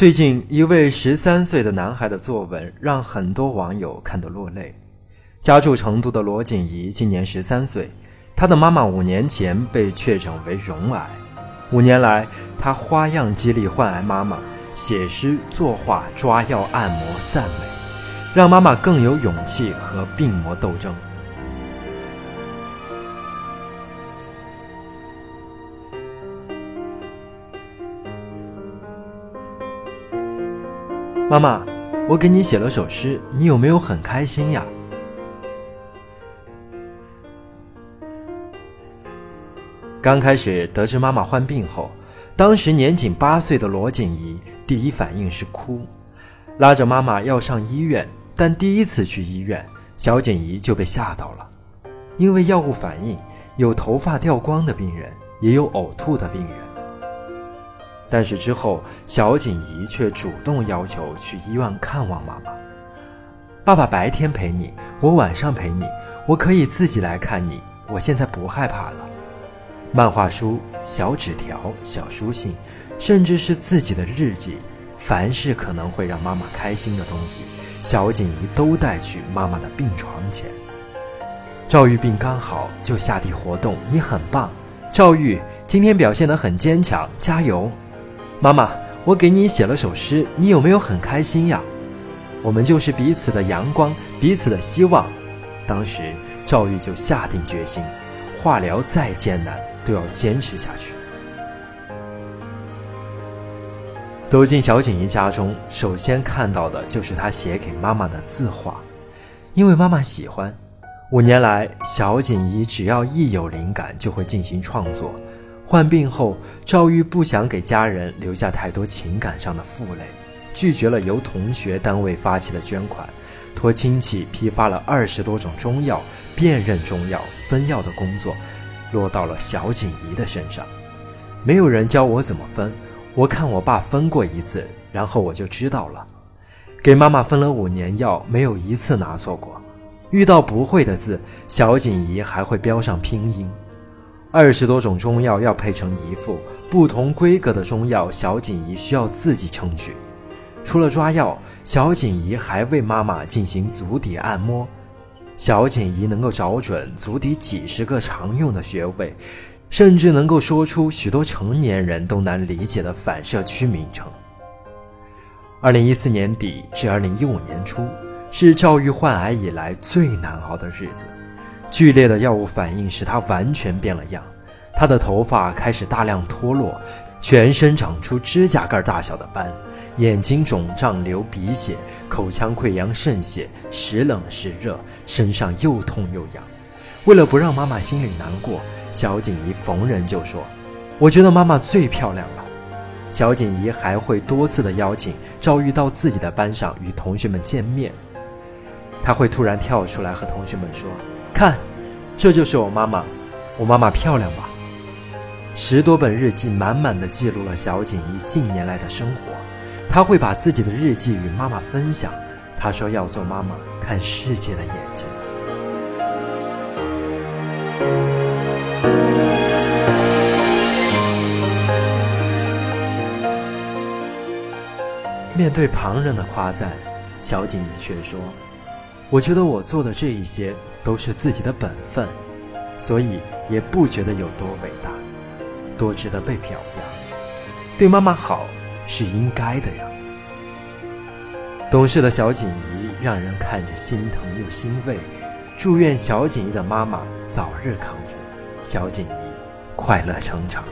最近，一位十三岁的男孩的作文让很多网友看得落泪。家住成都的罗锦怡今年十三岁，她的妈妈五年前被确诊为溶癌。五年来，她花样激励患癌妈妈，写诗、作画、抓药、按摩、赞美，让妈妈更有勇气和病魔斗争。妈妈，我给你写了首诗，你有没有很开心呀？刚开始得知妈妈患病后，当时年仅八岁的罗锦怡第一反应是哭，拉着妈妈要上医院。但第一次去医院，小锦怡就被吓到了，因为药物反应，有头发掉光的病人，也有呕吐的病人。但是之后，小锦怡却主动要求去医院看望妈妈。爸爸白天陪你，我晚上陪你，我可以自己来看你。我现在不害怕了。漫画书、小纸条、小书信，甚至是自己的日记，凡是可能会让妈妈开心的东西，小锦怡都带去妈妈的病床前。赵玉病刚好，就下地活动，你很棒，赵玉今天表现得很坚强，加油！妈妈，我给你写了首诗，你有没有很开心呀？我们就是彼此的阳光，彼此的希望。当时赵玉就下定决心，化疗再艰难都要坚持下去。走进小锦怡家中，首先看到的就是她写给妈妈的字画，因为妈妈喜欢。五年来，小锦怡只要一有灵感，就会进行创作。患病后，赵玉不想给家人留下太多情感上的负累，拒绝了由同学单位发起的捐款，托亲戚批发了二十多种中药，辨认中药、分药的工作，落到了小锦怡的身上。没有人教我怎么分，我看我爸分过一次，然后我就知道了。给妈妈分了五年药，没有一次拿错过。遇到不会的字，小锦怡还会标上拼音。二十多种中药要配成一副，不同规格的中药，小锦怡需要自己称取。除了抓药，小锦怡还为妈妈进行足底按摩。小锦怡能够找准足底几十个常用的穴位，甚至能够说出许多成年人都难理解的反射区名称。二零一四年底至二零一五年初，是赵玉患癌以来最难熬的日子。剧烈的药物反应使他完全变了样，他的头发开始大量脱落，全身长出指甲盖大小的斑，眼睛肿胀流鼻血，口腔溃疡渗血，时冷时热，身上又痛又痒。为了不让妈妈心里难过，小锦怡逢人就说：“我觉得妈妈最漂亮了。”小锦怡还会多次的邀请赵玉到自己的班上与同学们见面，他会突然跳出来和同学们说。看，这就是我妈妈。我妈妈漂亮吧？十多本日记满满的记录了小锦怡近年来的生活。她会把自己的日记与妈妈分享。她说要做妈妈看世界的眼睛。面对旁人的夸赞，小锦怡却说。我觉得我做的这一些都是自己的本分，所以也不觉得有多伟大，多值得被表扬。对妈妈好是应该的呀。懂事的小锦怡让人看着心疼又欣慰。祝愿小锦怡的妈妈早日康复，小锦怡快乐成长。